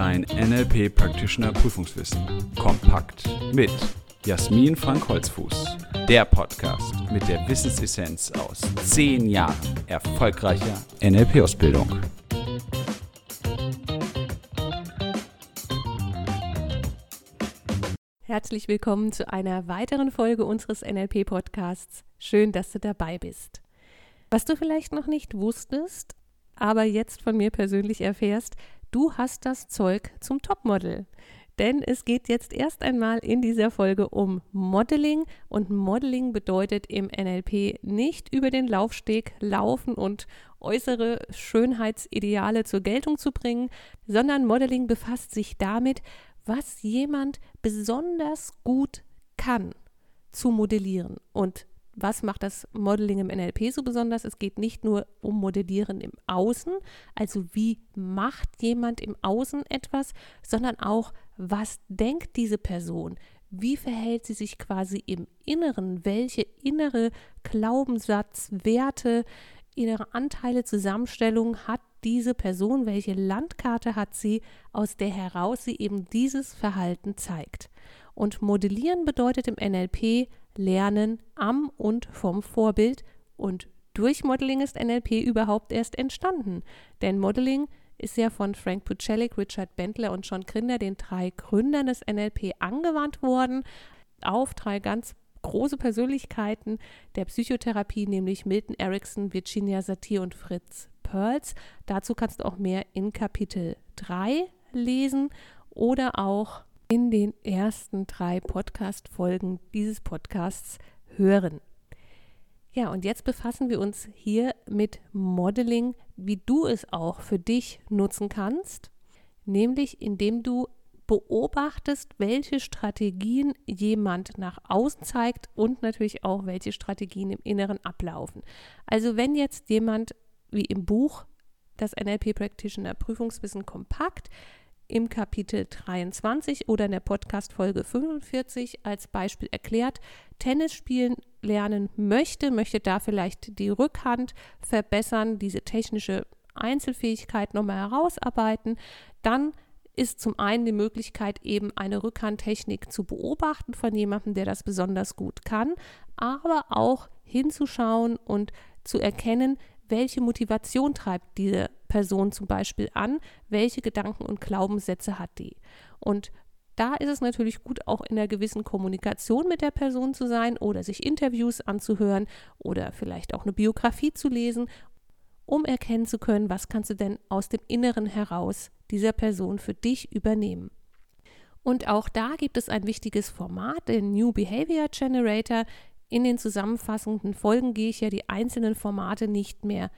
Dein NLP Practitioner Prüfungswissen. Kompakt mit Jasmin Frank Holzfuß. Der Podcast mit der Wissensessenz aus zehn Jahren erfolgreicher NLP-Ausbildung. Herzlich willkommen zu einer weiteren Folge unseres NLP-Podcasts. Schön, dass du dabei bist. Was du vielleicht noch nicht wusstest, aber jetzt von mir persönlich erfährst, du hast das Zeug zum Topmodel. Denn es geht jetzt erst einmal in dieser Folge um Modeling und Modeling bedeutet im NLP nicht über den Laufsteg laufen und äußere Schönheitsideale zur Geltung zu bringen, sondern Modeling befasst sich damit, was jemand besonders gut kann zu modellieren. Und was macht das Modeling im NLP so besonders? Es geht nicht nur um Modellieren im Außen, also wie macht jemand im Außen etwas, sondern auch, was denkt diese Person? Wie verhält sie sich quasi im Inneren? Welche innere Glaubenssatz, Werte, innere Anteile, Zusammenstellung hat diese Person? Welche Landkarte hat sie, aus der heraus sie eben dieses Verhalten zeigt? Und modellieren bedeutet im NLP Lernen am und vom Vorbild und durch Modeling ist NLP überhaupt erst entstanden. Denn Modeling ist ja von Frank Pucelik, Richard Bentler und John Grinder, den drei Gründern des NLP, angewandt worden auf drei ganz große Persönlichkeiten der Psychotherapie, nämlich Milton Erickson, Virginia Satir und Fritz Perls. Dazu kannst du auch mehr in Kapitel 3 lesen oder auch in den ersten drei Podcast-Folgen dieses Podcasts hören. Ja, und jetzt befassen wir uns hier mit Modeling, wie du es auch für dich nutzen kannst, nämlich indem du beobachtest, welche Strategien jemand nach außen zeigt und natürlich auch, welche Strategien im Inneren ablaufen. Also wenn jetzt jemand wie im Buch das NLP Practitioner Prüfungswissen kompakt im Kapitel 23 oder in der Podcast-Folge 45 als Beispiel erklärt, Tennis spielen lernen möchte, möchte da vielleicht die Rückhand verbessern, diese technische Einzelfähigkeit nochmal herausarbeiten, dann ist zum einen die Möglichkeit, eben eine Rückhandtechnik zu beobachten von jemandem, der das besonders gut kann, aber auch hinzuschauen und zu erkennen, welche Motivation treibt diese Person zum Beispiel an, welche Gedanken und Glaubenssätze hat die. Und da ist es natürlich gut, auch in einer gewissen Kommunikation mit der Person zu sein oder sich Interviews anzuhören oder vielleicht auch eine Biografie zu lesen, um erkennen zu können, was kannst du denn aus dem Inneren heraus dieser Person für dich übernehmen. Und auch da gibt es ein wichtiges Format, den New Behavior Generator. In den zusammenfassenden Folgen gehe ich ja die einzelnen Formate nicht mehr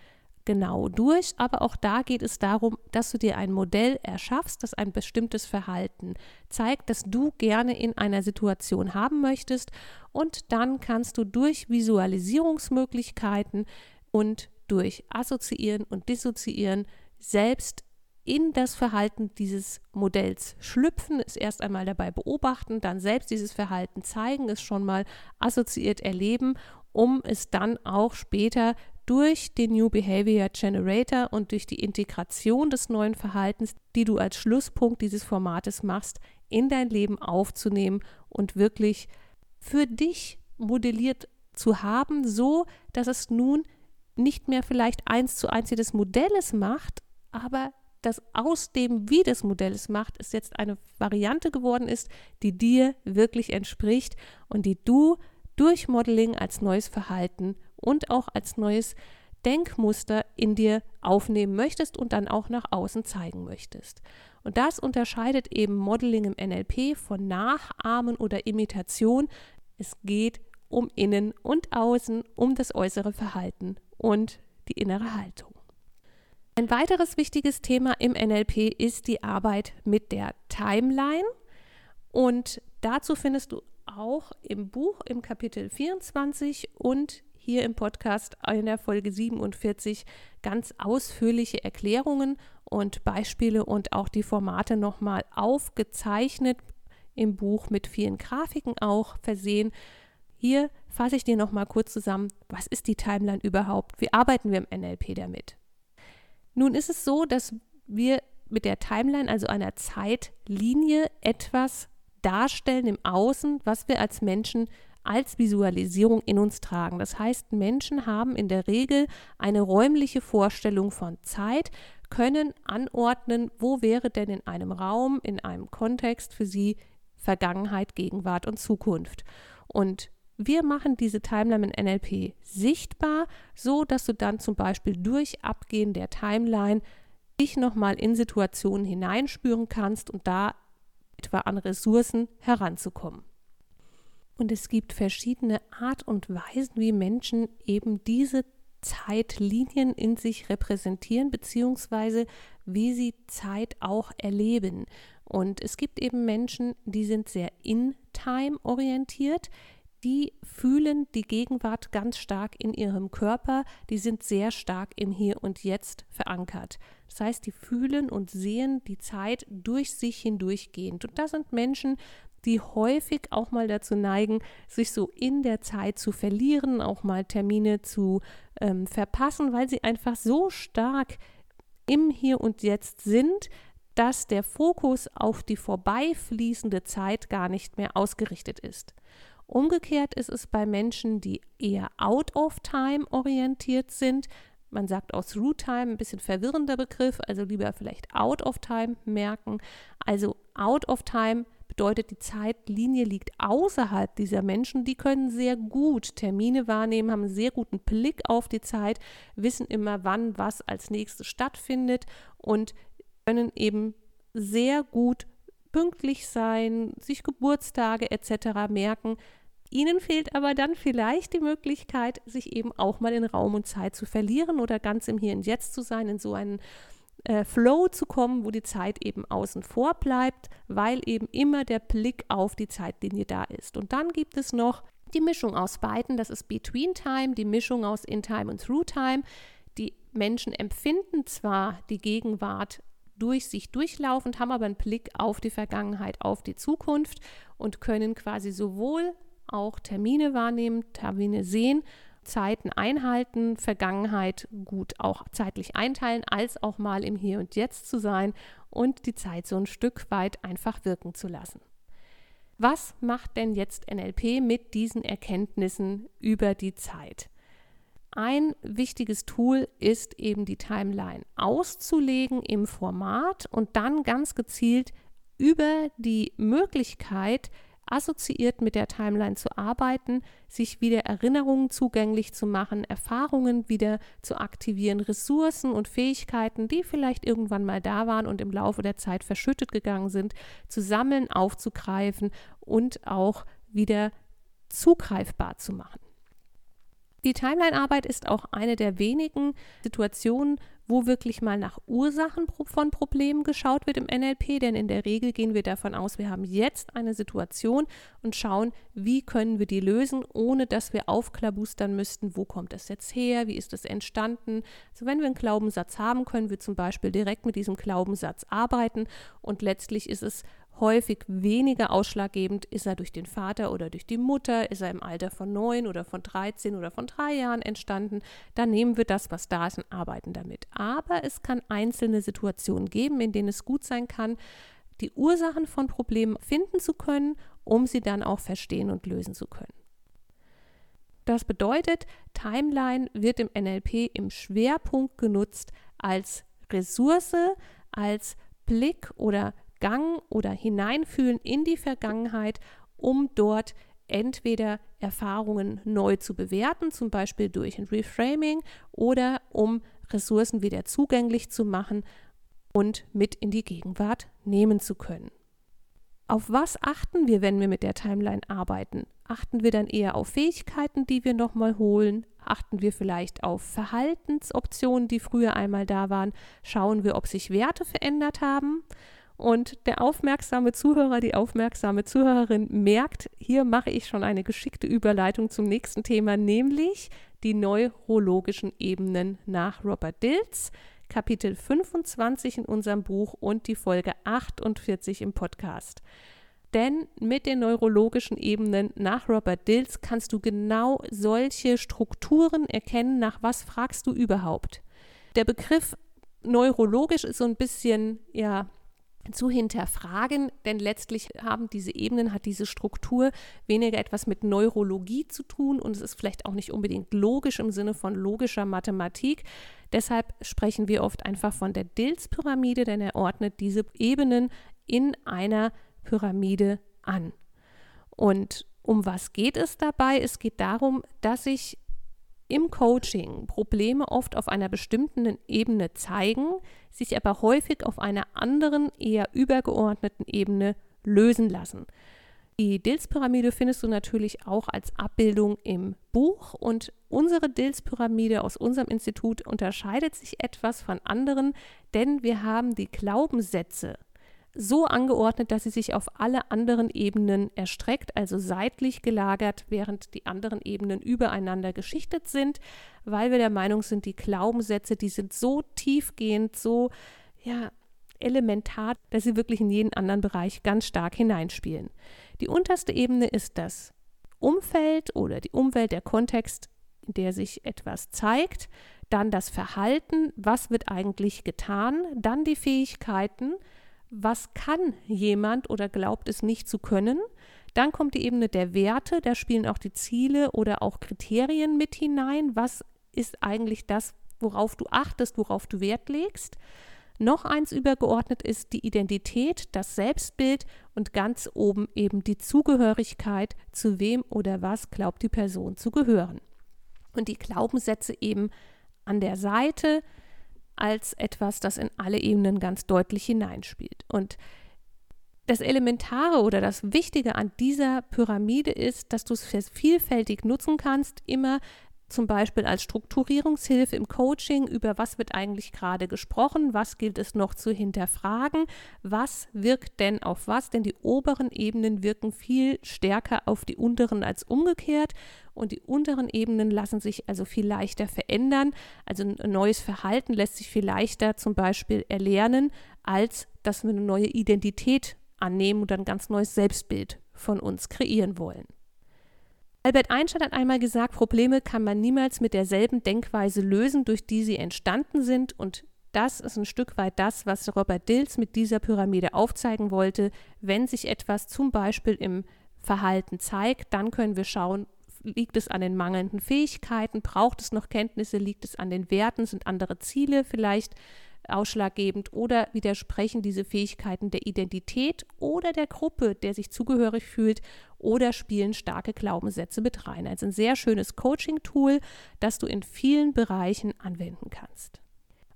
genau durch, aber auch da geht es darum, dass du dir ein Modell erschaffst, das ein bestimmtes Verhalten zeigt, das du gerne in einer Situation haben möchtest. Und dann kannst du durch Visualisierungsmöglichkeiten und durch Assoziieren und Dissoziieren selbst in das Verhalten dieses Modells schlüpfen, es erst einmal dabei beobachten, dann selbst dieses Verhalten zeigen, es schon mal assoziiert erleben, um es dann auch später durch den New Behavior Generator und durch die Integration des neuen Verhaltens, die du als Schlusspunkt dieses Formates machst, in dein Leben aufzunehmen und wirklich für dich modelliert zu haben, so dass es nun nicht mehr vielleicht eins zu eins des Modells macht, aber dass aus dem, wie das Modell es macht, es jetzt eine Variante geworden ist, die dir wirklich entspricht und die du durch Modeling als neues Verhalten und auch als neues Denkmuster in dir aufnehmen möchtest und dann auch nach außen zeigen möchtest. Und das unterscheidet eben Modeling im NLP von Nachahmen oder Imitation. Es geht um Innen und Außen, um das äußere Verhalten und die innere Haltung. Ein weiteres wichtiges Thema im NLP ist die Arbeit mit der Timeline. Und dazu findest du auch im Buch im Kapitel 24 und hier im Podcast in der Folge 47 ganz ausführliche Erklärungen und Beispiele und auch die Formate nochmal aufgezeichnet im Buch mit vielen Grafiken auch versehen. Hier fasse ich dir nochmal kurz zusammen, was ist die Timeline überhaupt? Wie arbeiten wir im NLP damit? Nun ist es so, dass wir mit der Timeline, also einer Zeitlinie, etwas darstellen im Außen, was wir als Menschen als Visualisierung in uns tragen. Das heißt, Menschen haben in der Regel eine räumliche Vorstellung von Zeit, können anordnen, wo wäre denn in einem Raum, in einem Kontext für sie Vergangenheit, Gegenwart und Zukunft. Und wir machen diese Timeline in NLP sichtbar, so dass du dann zum Beispiel durch Abgehen der Timeline dich nochmal in Situationen hineinspüren kannst und da etwa an Ressourcen heranzukommen. Und es gibt verschiedene Art und Weisen, wie Menschen eben diese Zeitlinien in sich repräsentieren, beziehungsweise wie sie Zeit auch erleben. Und es gibt eben Menschen, die sind sehr in-time orientiert, die fühlen die Gegenwart ganz stark in ihrem Körper, die sind sehr stark im Hier und Jetzt verankert. Das heißt, die fühlen und sehen die Zeit durch sich hindurchgehend. Und das sind Menschen, die häufig auch mal dazu neigen, sich so in der Zeit zu verlieren, auch mal Termine zu ähm, verpassen, weil sie einfach so stark im Hier und Jetzt sind, dass der Fokus auf die vorbeifließende Zeit gar nicht mehr ausgerichtet ist. Umgekehrt ist es bei Menschen, die eher out of time orientiert sind. Man sagt aus Root Time ein bisschen verwirrender Begriff, also lieber vielleicht out of time merken. Also out of time bedeutet, die Zeitlinie liegt außerhalb dieser Menschen. Die können sehr gut Termine wahrnehmen, haben einen sehr guten Blick auf die Zeit, wissen immer, wann was als nächstes stattfindet und können eben sehr gut pünktlich sein, sich Geburtstage etc. merken. Ihnen fehlt aber dann vielleicht die Möglichkeit, sich eben auch mal in Raum und Zeit zu verlieren oder ganz im Hier und Jetzt zu sein, in so einen äh, Flow zu kommen, wo die Zeit eben außen vor bleibt, weil eben immer der Blick auf die Zeitlinie da ist. Und dann gibt es noch die Mischung aus beiden, das ist Between Time, die Mischung aus In Time und Through Time. Die Menschen empfinden zwar die Gegenwart durch sich durchlaufend, haben aber einen Blick auf die Vergangenheit, auf die Zukunft und können quasi sowohl auch Termine wahrnehmen, Termine sehen, Zeiten einhalten, Vergangenheit gut auch zeitlich einteilen, als auch mal im Hier und Jetzt zu sein und die Zeit so ein Stück weit einfach wirken zu lassen. Was macht denn jetzt NLP mit diesen Erkenntnissen über die Zeit? Ein wichtiges Tool ist eben die Timeline auszulegen im Format und dann ganz gezielt über die Möglichkeit, assoziiert mit der Timeline zu arbeiten, sich wieder Erinnerungen zugänglich zu machen, Erfahrungen wieder zu aktivieren, Ressourcen und Fähigkeiten, die vielleicht irgendwann mal da waren und im Laufe der Zeit verschüttet gegangen sind, zu sammeln, aufzugreifen und auch wieder zugreifbar zu machen. Die Timeline-Arbeit ist auch eine der wenigen Situationen, wo wirklich mal nach Ursachen von Problemen geschaut wird im NLP, denn in der Regel gehen wir davon aus, wir haben jetzt eine Situation und schauen, wie können wir die lösen, ohne dass wir aufklabustern müssten, wo kommt das jetzt her, wie ist das entstanden. Also wenn wir einen Glaubenssatz haben, können wir zum Beispiel direkt mit diesem Glaubenssatz arbeiten und letztlich ist es häufig weniger ausschlaggebend, ist er durch den Vater oder durch die Mutter, ist er im Alter von neun oder von 13 oder von drei Jahren entstanden, dann nehmen wir das, was da ist und arbeiten damit. Aber es kann einzelne Situationen geben, in denen es gut sein kann, die Ursachen von Problemen finden zu können, um sie dann auch verstehen und lösen zu können. Das bedeutet, Timeline wird im NLP im Schwerpunkt genutzt als Ressource, als Blick oder Gang oder Hineinfühlen in die Vergangenheit, um dort entweder Erfahrungen neu zu bewerten, zum Beispiel durch ein Reframing, oder um Ressourcen wieder zugänglich zu machen und mit in die Gegenwart nehmen zu können. Auf was achten wir, wenn wir mit der Timeline arbeiten? Achten wir dann eher auf Fähigkeiten, die wir nochmal holen? Achten wir vielleicht auf Verhaltensoptionen, die früher einmal da waren? Schauen wir, ob sich Werte verändert haben? Und der aufmerksame Zuhörer, die aufmerksame Zuhörerin merkt, hier mache ich schon eine geschickte Überleitung zum nächsten Thema, nämlich die neurologischen Ebenen nach Robert Dills, Kapitel 25 in unserem Buch und die Folge 48 im Podcast. Denn mit den neurologischen Ebenen nach Robert Dills kannst du genau solche Strukturen erkennen, nach was fragst du überhaupt. Der Begriff Neurologisch ist so ein bisschen, ja, zu hinterfragen, denn letztlich haben diese Ebenen, hat diese Struktur weniger etwas mit Neurologie zu tun und es ist vielleicht auch nicht unbedingt logisch im Sinne von logischer Mathematik. Deshalb sprechen wir oft einfach von der Dills-Pyramide, denn er ordnet diese Ebenen in einer Pyramide an. Und um was geht es dabei? Es geht darum, dass sich im Coaching Probleme oft auf einer bestimmten Ebene zeigen, sich aber häufig auf einer anderen, eher übergeordneten Ebene lösen lassen. Die Dills-Pyramide findest du natürlich auch als Abbildung im Buch und unsere Dills-Pyramide aus unserem Institut unterscheidet sich etwas von anderen, denn wir haben die Glaubenssätze so angeordnet, dass sie sich auf alle anderen Ebenen erstreckt, also seitlich gelagert, während die anderen Ebenen übereinander geschichtet sind, weil wir der Meinung sind, die Glaubenssätze, die sind so tiefgehend, so ja, elementar, dass sie wirklich in jeden anderen Bereich ganz stark hineinspielen. Die unterste Ebene ist das Umfeld oder die Umwelt, der Kontext, in der sich etwas zeigt, dann das Verhalten, was wird eigentlich getan, dann die Fähigkeiten, was kann jemand oder glaubt es nicht zu können. Dann kommt die Ebene der Werte, da spielen auch die Ziele oder auch Kriterien mit hinein. Was ist eigentlich das, worauf du achtest, worauf du Wert legst? Noch eins übergeordnet ist die Identität, das Selbstbild und ganz oben eben die Zugehörigkeit, zu wem oder was glaubt die Person zu gehören. Und die Glaubenssätze eben an der Seite, als etwas, das in alle Ebenen ganz deutlich hineinspielt. Und das Elementare oder das Wichtige an dieser Pyramide ist, dass du es vielfältig nutzen kannst, immer zum Beispiel als Strukturierungshilfe im Coaching, über was wird eigentlich gerade gesprochen, was gilt es noch zu hinterfragen, was wirkt denn auf was, denn die oberen Ebenen wirken viel stärker auf die unteren als umgekehrt und die unteren Ebenen lassen sich also viel leichter verändern, also ein neues Verhalten lässt sich viel leichter zum Beispiel erlernen, als dass wir eine neue Identität annehmen und ein ganz neues Selbstbild von uns kreieren wollen. Albert Einstein hat einmal gesagt, Probleme kann man niemals mit derselben Denkweise lösen, durch die sie entstanden sind. Und das ist ein Stück weit das, was Robert Dills mit dieser Pyramide aufzeigen wollte. Wenn sich etwas zum Beispiel im Verhalten zeigt, dann können wir schauen, liegt es an den mangelnden Fähigkeiten, braucht es noch Kenntnisse, liegt es an den Werten, sind andere Ziele vielleicht ausschlaggebend oder widersprechen diese Fähigkeiten der Identität oder der Gruppe, der sich zugehörig fühlt oder spielen starke Glaubenssätze mit rein. Also ein sehr schönes Coaching-Tool, das du in vielen Bereichen anwenden kannst.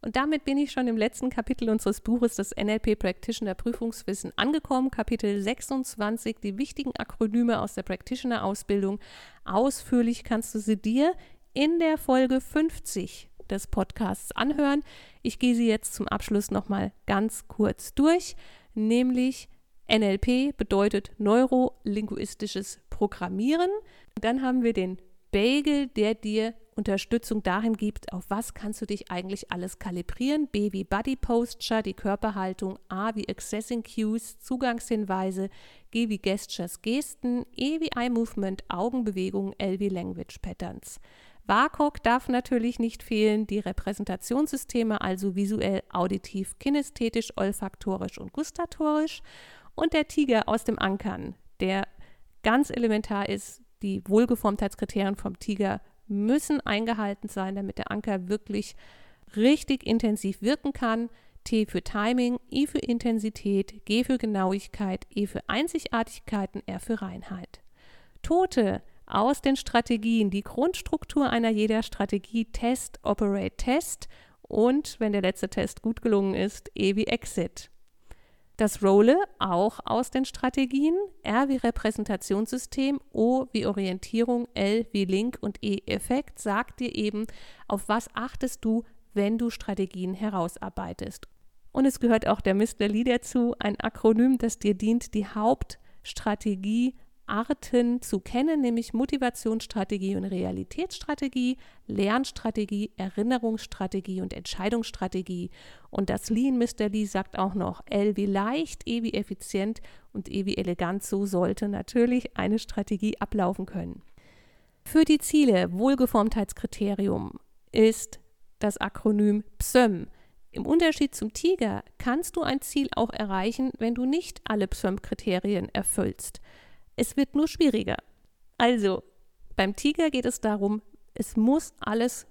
Und damit bin ich schon im letzten Kapitel unseres Buches, das NLP Practitioner Prüfungswissen, angekommen. Kapitel 26, die wichtigen Akronyme aus der Practitioner-Ausbildung. Ausführlich kannst du sie dir in der Folge 50 des Podcasts anhören. Ich gehe sie jetzt zum Abschluss nochmal ganz kurz durch, nämlich NLP bedeutet neurolinguistisches Programmieren. Dann haben wir den Bagel, der dir Unterstützung darin gibt, auf was kannst du dich eigentlich alles kalibrieren. B wie Body Posture, die Körperhaltung, A wie Accessing Cues, Zugangshinweise, G wie Gestures, Gesten, E wie Eye Movement, Augenbewegungen, L wie Language Patterns. WAKOK darf natürlich nicht fehlen, die Repräsentationssysteme, also visuell, auditiv, kinästhetisch, olfaktorisch und gustatorisch. Und der Tiger aus dem Ankern, der ganz elementar ist, die Wohlgeformtheitskriterien vom Tiger müssen eingehalten sein, damit der Anker wirklich richtig intensiv wirken kann. T für Timing, I für Intensität, G für Genauigkeit, E für Einzigartigkeiten, R für Reinheit. Tote aus den Strategien, die Grundstruktur einer jeder Strategie, Test, Operate, Test und, wenn der letzte Test gut gelungen ist, E wie Exit. Das Role auch aus den Strategien, R wie Repräsentationssystem, O wie Orientierung, L wie Link und E Effekt sagt dir eben, auf was achtest du, wenn du Strategien herausarbeitest. Und es gehört auch der Mr. Lee dazu, ein Akronym, das dir dient, die Hauptstrategie Arten zu kennen, nämlich Motivationsstrategie und Realitätsstrategie, Lernstrategie, Erinnerungsstrategie und Entscheidungsstrategie. Und das Lean Mr. Lee sagt auch noch L wie leicht, E wie effizient und E wie elegant. So sollte natürlich eine Strategie ablaufen können. Für die Ziele Wohlgeformtheitskriterium ist das Akronym PSÖM Im Unterschied zum Tiger kannst du ein Ziel auch erreichen, wenn du nicht alle PSOM-Kriterien erfüllst. Es wird nur schwieriger. Also, beim Tiger geht es darum, es muss alles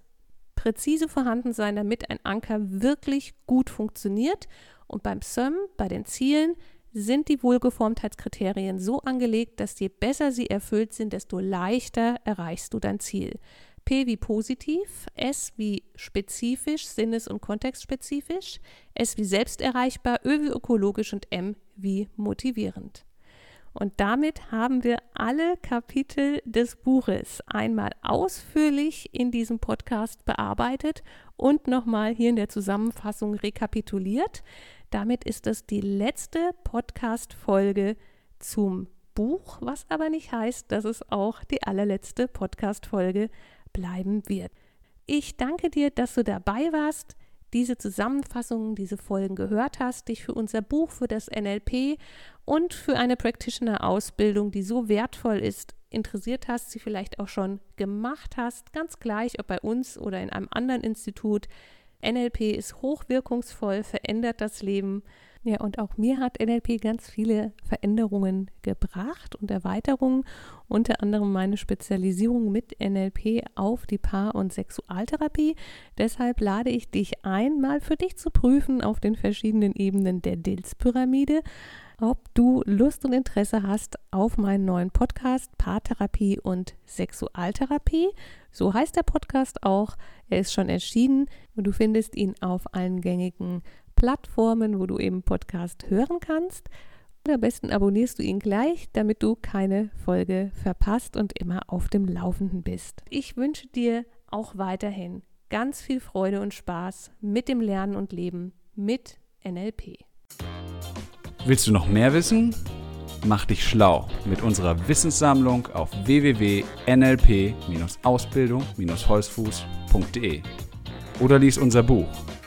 präzise vorhanden sein, damit ein Anker wirklich gut funktioniert. Und beim SOM, bei den Zielen, sind die Wohlgeformtheitskriterien so angelegt, dass je besser sie erfüllt sind, desto leichter erreichst du dein Ziel. P wie positiv, S wie spezifisch, sinnes- und kontextspezifisch, S wie selbsterreichbar, Ö wie ökologisch und M wie motivierend. Und damit haben wir alle Kapitel des Buches einmal ausführlich in diesem Podcast bearbeitet und nochmal hier in der Zusammenfassung rekapituliert. Damit ist es die letzte Podcast-Folge zum Buch, was aber nicht heißt, dass es auch die allerletzte Podcast-Folge bleiben wird. Ich danke dir, dass du dabei warst, diese Zusammenfassungen, diese Folgen gehört hast, dich für unser Buch, für das NLP und für eine Practitioner-Ausbildung, die so wertvoll ist, interessiert hast, sie vielleicht auch schon gemacht hast, ganz gleich, ob bei uns oder in einem anderen Institut. NLP ist hochwirkungsvoll, verändert das Leben ja, und auch mir hat NLP ganz viele Veränderungen gebracht und Erweiterungen, unter anderem meine Spezialisierung mit NLP auf die Paar- und Sexualtherapie. Deshalb lade ich dich ein, mal für dich zu prüfen auf den verschiedenen Ebenen der DILS-Pyramide, ob du Lust und Interesse hast auf meinen neuen Podcast Paartherapie und Sexualtherapie. So heißt der Podcast auch. Er ist schon erschienen und du findest ihn auf allen gängigen Plattformen, wo du eben Podcast hören kannst. Und am besten abonnierst du ihn gleich, damit du keine Folge verpasst und immer auf dem Laufenden bist. Ich wünsche dir auch weiterhin ganz viel Freude und Spaß mit dem Lernen und Leben mit NLP. Willst du noch mehr wissen? Mach dich schlau mit unserer Wissenssammlung auf www.nlp-ausbildung-holzfuß.de oder lies unser Buch